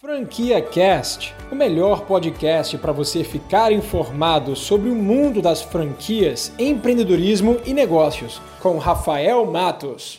Franquia Cast, o melhor podcast para você ficar informado sobre o mundo das franquias, empreendedorismo e negócios, com Rafael Matos.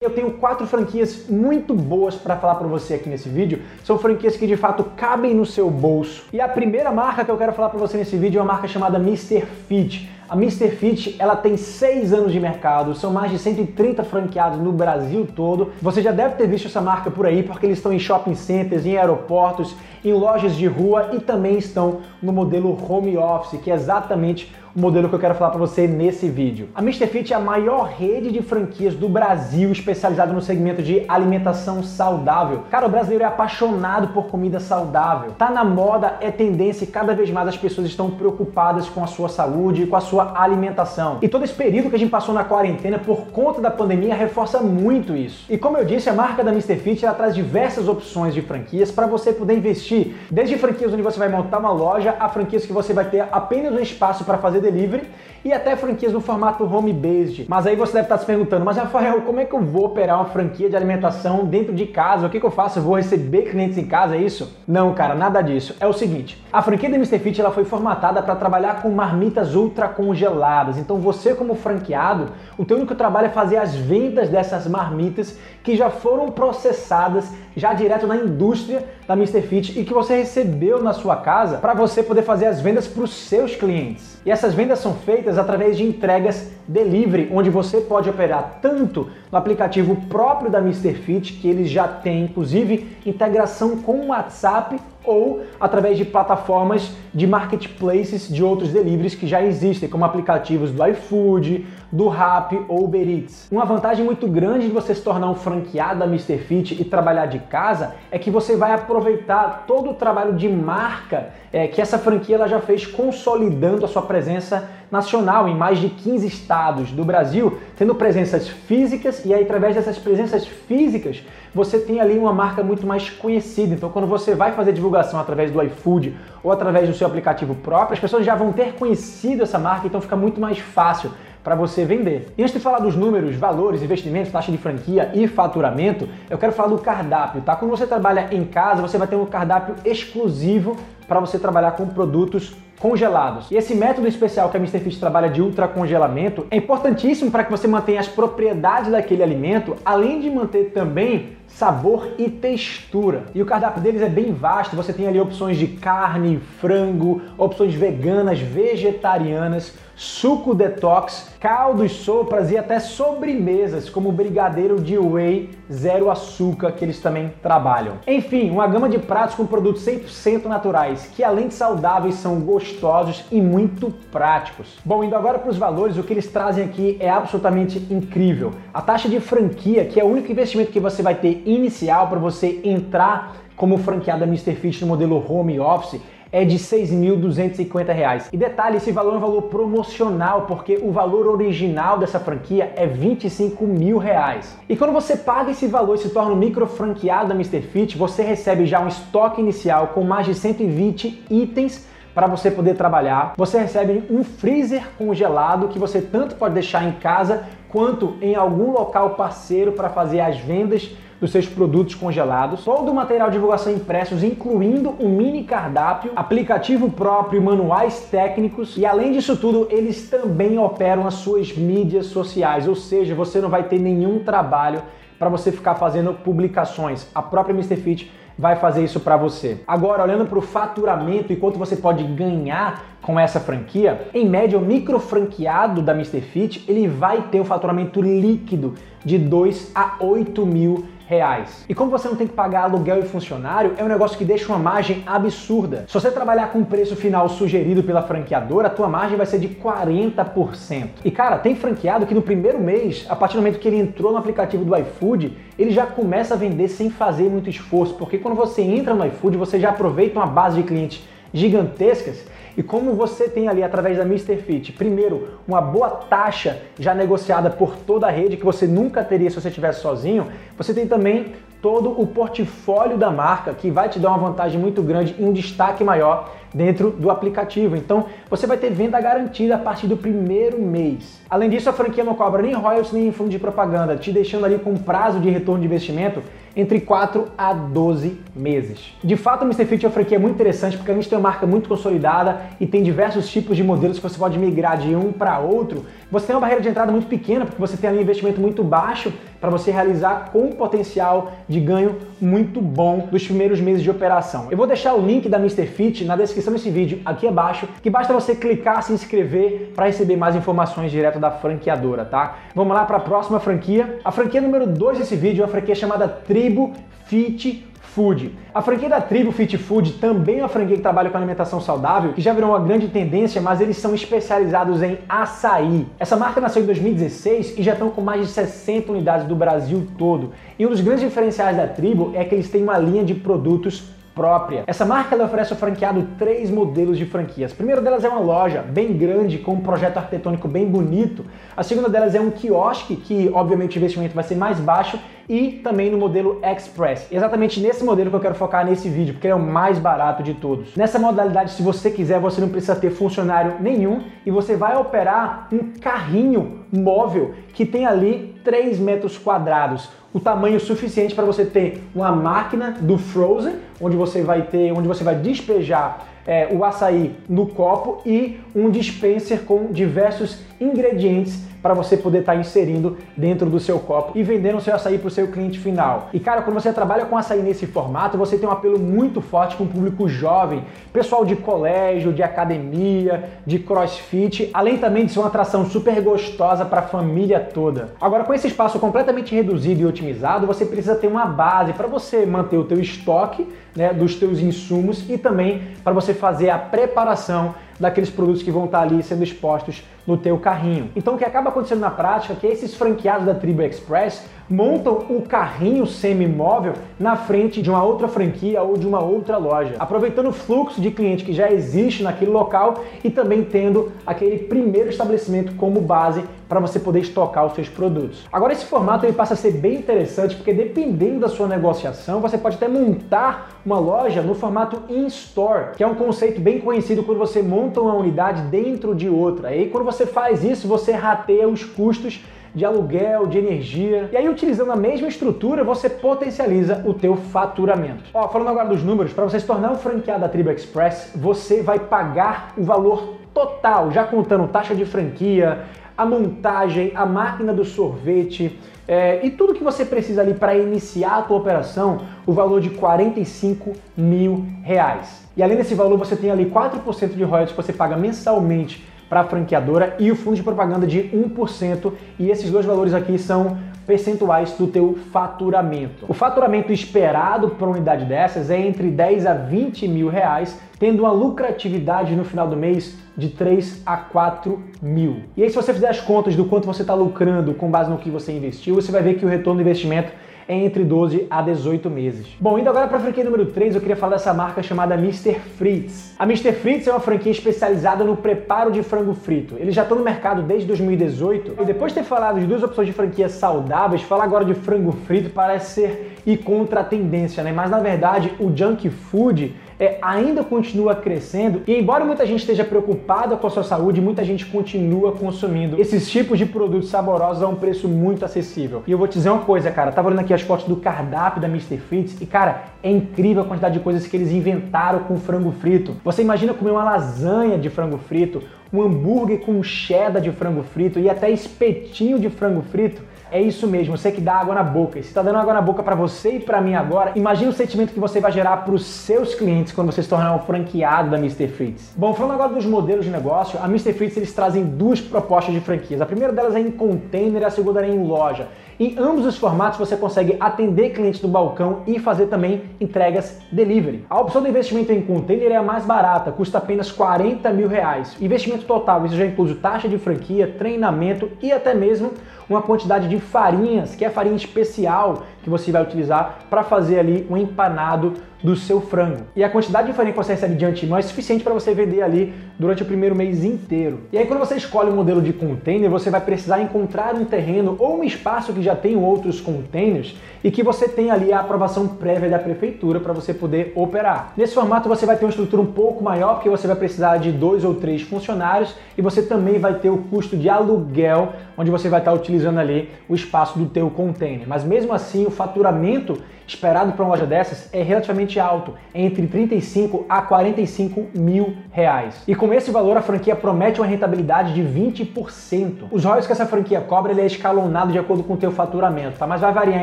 Eu tenho quatro franquias muito boas para falar para você aqui nesse vídeo. São franquias que de fato cabem no seu bolso. E a primeira marca que eu quero falar para você nesse vídeo é uma marca chamada Mr. Fit. A Mr. Fit ela tem seis anos de mercado, são mais de 130 franqueados no Brasil todo. Você já deve ter visto essa marca por aí, porque eles estão em shopping centers, em aeroportos, em lojas de rua e também estão no modelo home office, que é exatamente o modelo que eu quero falar para você nesse vídeo. A Mr. Fit é a maior rede de franquias do Brasil especializada no segmento de alimentação saudável. Cara, o brasileiro é apaixonado por comida saudável. Tá na moda, é tendência e cada vez mais as pessoas estão preocupadas com a sua saúde e com a sua alimentação. E todo esse período que a gente passou na quarentena por conta da pandemia reforça muito isso. E como eu disse, a marca da Mr. Fit ela traz diversas opções de franquias para você poder investir, desde franquias onde você vai montar uma loja a franquias que você vai ter apenas um espaço para fazer delivery e até franquias no formato home-based. Mas aí você deve estar se perguntando, mas Rafael, como é que eu vou operar uma franquia de alimentação dentro de casa? O que, que eu faço? Eu vou receber clientes em casa, é isso? Não, cara, nada disso. É o seguinte, a franquia da Mr. Fit ela foi formatada para trabalhar com marmitas ultra congeladas. Então você como franqueado, o teu único trabalho é fazer as vendas dessas marmitas que já foram processadas já direto na indústria da Mr. Fit e que você recebeu na sua casa para você poder fazer as vendas para os seus clientes. E essas vendas são feitas através de entregas delivery, onde você pode operar tanto no aplicativo próprio da Mr. Fit, que eles já têm inclusive integração com o WhatsApp ou através de plataformas de marketplaces de outros deliveries que já existem, como aplicativos do iFood, do Rap ou Uber Eats. Uma vantagem muito grande de você se tornar um franqueado da Mr. Fit e trabalhar de casa é que você vai aproveitar todo o trabalho de marca é, que essa franquia ela já fez consolidando a sua presença nacional em mais de 15 estados do Brasil, tendo presenças físicas e aí através dessas presenças físicas você tem ali uma marca muito mais conhecida. Então quando você vai fazer divulgação através do iFood ou através do seu aplicativo próprio, as pessoas já vão ter conhecido essa marca, então fica muito mais fácil para você vender. E antes de falar dos números, valores, investimentos, taxa de franquia e faturamento, eu quero falar do cardápio, tá? Quando você trabalha em casa, você vai ter um cardápio exclusivo para você trabalhar com produtos congelados. E esse método especial que a Mr. Fish trabalha de ultracongelamento é importantíssimo para que você mantenha as propriedades daquele alimento, além de manter também sabor e textura. E o cardápio deles é bem vasto, você tem ali opções de carne, frango, opções veganas, vegetarianas, suco detox, caldos, sopas e até sobremesas, como brigadeiro de whey zero açúcar que eles também trabalham. Enfim, uma gama de pratos com produtos 100% naturais, que além de saudáveis são gostosos e muito práticos. Bom, indo agora para os valores, o que eles trazem aqui é absolutamente incrível. A taxa de franquia, que é o único investimento que você vai ter inicial para você entrar como franqueado da Mr. Fish no modelo home office, é de R$ 6.250. E detalhe, esse valor é um valor promocional, porque o valor original dessa franquia é 25 mil reais. E quando você paga esse valor e se torna um micro franqueado da Mr. Fit, você recebe já um estoque inicial com mais de 120 itens para você poder trabalhar. Você recebe um freezer congelado que você tanto pode deixar em casa quanto em algum local parceiro para fazer as vendas dos seus produtos congelados, todo o material de divulgação impressos, incluindo um mini cardápio, aplicativo próprio, manuais técnicos e além disso tudo, eles também operam as suas mídias sociais, ou seja, você não vai ter nenhum trabalho para você ficar fazendo publicações. A própria Mr. Fit vai fazer isso para você. Agora, olhando para o faturamento e quanto você pode ganhar com essa franquia, em média, o micro franqueado da Mr. Fit ele vai ter um faturamento líquido de 2 a 8 mil reais. E como você não tem que pagar aluguel e funcionário, é um negócio que deixa uma margem absurda. Se você trabalhar com o preço final sugerido pela franqueadora, a tua margem vai ser de 40%. E cara, tem franqueado que no primeiro mês, a partir do momento que ele entrou no aplicativo do iFood, ele já começa a vender sem fazer muito esforço, porque quando você entra no iFood, você já aproveita uma base de clientes gigantescas e como você tem ali através da Mr. Fit, primeiro, uma boa taxa já negociada por toda a rede que você nunca teria se você estivesse sozinho, você tem também todo o portfólio da marca que vai te dar uma vantagem muito grande e um destaque maior dentro do aplicativo. Então, você vai ter venda garantida a partir do primeiro mês. Além disso, a franquia não cobra nem royalties nem fundo de propaganda, te deixando ali com prazo de retorno de investimento entre 4 a 12 meses. De fato, a Mr. Fit é uma franquia muito interessante porque a gente tem uma marca muito consolidada e tem diversos tipos de modelos que você pode migrar de um para outro. Você tem uma barreira de entrada muito pequena porque você tem ali um investimento muito baixo para você realizar com um potencial de ganho muito bom nos primeiros meses de operação. Eu vou deixar o link da Mr. Fit na descrição desse vídeo aqui abaixo, que basta você clicar, se inscrever para receber mais informações direto da franqueadora, tá? Vamos lá para a próxima franquia. A franquia número 2 desse vídeo é uma franquia chamada Tribo Fit Food. A franquia da Tribo Fit Food também é uma franquia que trabalha com alimentação saudável, que já virou uma grande tendência, mas eles são especializados em açaí. Essa marca nasceu em 2016 e já estão com mais de 60 unidades do Brasil todo. E um dos grandes diferenciais da Tribo é que eles têm uma linha de produtos própria. Essa marca ela oferece ao franqueado três modelos de franquias. A primeira delas é uma loja bem grande, com um projeto arquitetônico bem bonito. A segunda delas é um quiosque, que obviamente o investimento vai ser mais baixo, e também no modelo Express. Exatamente nesse modelo que eu quero focar nesse vídeo, porque ele é o mais barato de todos. Nessa modalidade, se você quiser, você não precisa ter funcionário nenhum e você vai operar um carrinho móvel que tem ali 3 metros quadrados o tamanho suficiente para você ter uma máquina do Frozen, onde você vai ter, onde você vai despejar é, o açaí no copo e um dispenser com diversos ingredientes para você poder estar tá inserindo dentro do seu copo e vendendo o seu açaí para o seu cliente final. E cara, quando você trabalha com açaí nesse formato, você tem um apelo muito forte com o público jovem, pessoal de colégio, de academia, de crossfit, além também de ser uma atração super gostosa para a família toda. Agora, com esse espaço completamente reduzido e otimizado, você precisa ter uma base para você manter o teu estoque né, dos teus insumos e também para você fazer a preparação daqueles produtos que vão estar ali sendo expostos no teu carrinho. Então o que acaba acontecendo na prática é que esses franqueados da Tribo Express montam o carrinho semi-móvel na frente de uma outra franquia ou de uma outra loja, aproveitando o fluxo de cliente que já existe naquele local e também tendo aquele primeiro estabelecimento como base para você poder estocar os seus produtos. Agora esse formato ele passa a ser bem interessante porque dependendo da sua negociação, você pode até montar uma loja no formato in-store, que é um conceito bem conhecido quando você monta uma unidade dentro de outra. E aí quando você faz isso, você rateia os custos de aluguel, de energia. E aí, utilizando a mesma estrutura, você potencializa o teu faturamento. Ó, falando agora dos números, para você se tornar um franqueado da Tribo Express, você vai pagar o valor total, já contando taxa de franquia, a montagem, a máquina do sorvete é, e tudo que você precisa ali para iniciar a tua operação, o valor de 45 mil reais. E além desse valor, você tem ali 4% de royalties que você paga mensalmente para a franqueadora e o fundo de propaganda de 1%. E esses dois valores aqui são percentuais do teu faturamento. O faturamento esperado por uma unidade dessas é entre 10 a 20 mil reais, tendo uma lucratividade no final do mês de 3 a 4 mil. E aí, se você fizer as contas do quanto você está lucrando com base no que você investiu, você vai ver que o retorno do investimento entre 12 a 18 meses. Bom, indo agora para a franquia número 3, eu queria falar dessa marca chamada Mr. Fritz. A Mr. Fritz é uma franquia especializada no preparo de frango frito. Eles já estão no mercado desde 2018 e depois de ter falado de duas opções de franquias saudáveis, falar agora de frango frito parece ser ir contra a tendência, né? Mas na verdade, o junk food é, ainda continua crescendo e embora muita gente esteja preocupada com a sua saúde, muita gente continua consumindo esses tipos de produtos saborosos a um preço muito acessível. E eu vou te dizer uma coisa, cara, tava olhando aqui as fotos do cardápio da Mr. Fits e, cara, é incrível a quantidade de coisas que eles inventaram com frango frito. Você imagina comer uma lasanha de frango frito, um hambúrguer com cheddar de frango frito e até espetinho de frango frito? É isso mesmo, você que dá água na boca. E se está dando água na boca para você e para mim agora, imagine o sentimento que você vai gerar para os seus clientes quando você se tornar um franqueado da Mr. Fritz. Bom, falando agora dos modelos de negócio, a Mr. Fritz eles trazem duas propostas de franquias. A primeira delas é em container e a segunda é em loja. Em ambos os formatos você consegue atender clientes do balcão e fazer também entregas delivery. A opção do investimento em container é a mais barata, custa apenas 40 mil reais. Investimento total, isso já inclui taxa de franquia, treinamento e até mesmo uma quantidade de farinhas, que é farinha especial que você vai utilizar para fazer ali um empanado do seu frango. E a quantidade de farinha que você recebe de antemão é suficiente para você vender ali durante o primeiro mês inteiro. E aí quando você escolhe o um modelo de container, você vai precisar encontrar um terreno ou um espaço que já tem outros containers e que você tem ali a aprovação prévia da prefeitura para você poder operar. Nesse formato você vai ter uma estrutura um pouco maior porque você vai precisar de dois ou três funcionários e você também vai ter o custo de aluguel onde você vai estar utilizando ali o espaço do teu container. Mas mesmo assim o faturamento esperado para uma loja dessas é relativamente alto, entre 35 a 45 mil reais. E com esse valor a franquia promete uma rentabilidade de 20%. Os royalties que essa franquia cobra ele é escalonado de acordo com o teu faturamento, tá? Mas vai variar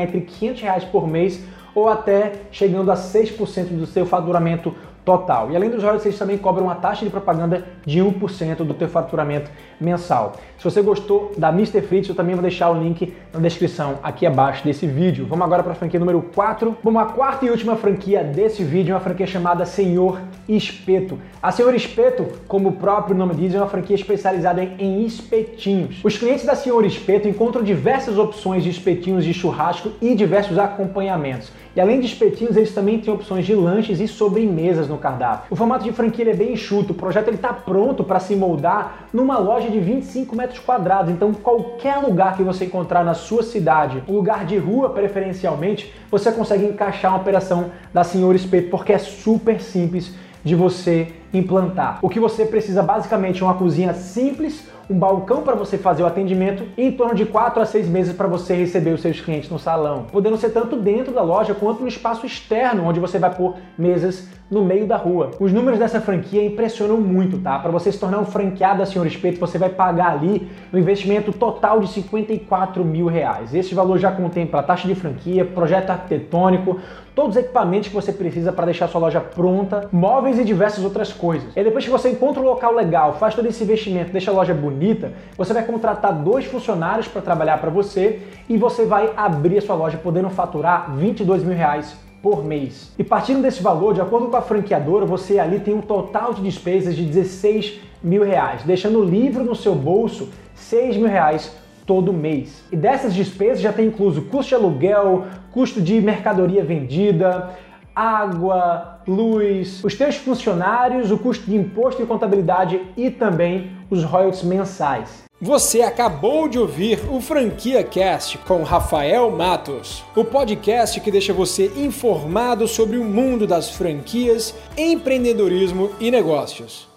entre 500 reais por mês ou até chegando a 6% do seu faturamento total. E além dos royalties, eles também cobram uma taxa de propaganda de 1% do teu faturamento mensal. Se você gostou da Mr. Fritz, eu também vou deixar o link na descrição aqui abaixo desse vídeo. Vamos agora para a franquia número 4. Bom, a quarta e última franquia desse vídeo é uma franquia chamada Senhor Espeto. A Senhor Espeto, como o próprio nome diz, é uma franquia especializada em espetinhos. Os clientes da Senhor Espeto encontram diversas opções de espetinhos de churrasco e diversos acompanhamentos. E além de espetinhos, eles também têm opções de lanches e sobremesas no cardápio. O formato de franquia é bem enxuto, o projeto está pronto para se moldar numa loja de 25 metros quadrados. Então, qualquer lugar que você encontrar na sua cidade, um lugar de rua preferencialmente, você consegue encaixar uma operação da Senhor Espeto, porque é super simples de você implantar. O que você precisa basicamente é uma cozinha simples, um balcão para você fazer o atendimento e em torno de 4 a 6 meses para você receber os seus clientes no salão, podendo ser tanto dentro da loja quanto no espaço externo, onde você vai pôr mesas no meio da rua. Os números dessa franquia impressionam muito, tá? Para você se tornar um franqueado da Senhor Espeto, você vai pagar ali um investimento total de 54 mil reais. Esse valor já contempla taxa de franquia, projeto arquitetônico, todos os equipamentos que você precisa para deixar sua loja pronta, móveis e diversas outras coisas. E depois que você encontra um local legal, faz todo esse investimento, deixa a loja bonita, você vai contratar dois funcionários para trabalhar para você e você vai abrir a sua loja podendo faturar 22 mil reais por mês. E partindo desse valor, de acordo com a franqueadora, você ali tem um total de despesas de 16 mil reais, deixando livre no seu bolso 6 mil reais todo mês. E dessas despesas já tem incluso custo de aluguel, custo de mercadoria vendida, água, luz, os teus funcionários, o custo de imposto e contabilidade e também os royalties mensais. Você acabou de ouvir o Franquia Cast com Rafael Matos, o podcast que deixa você informado sobre o mundo das franquias, empreendedorismo e negócios.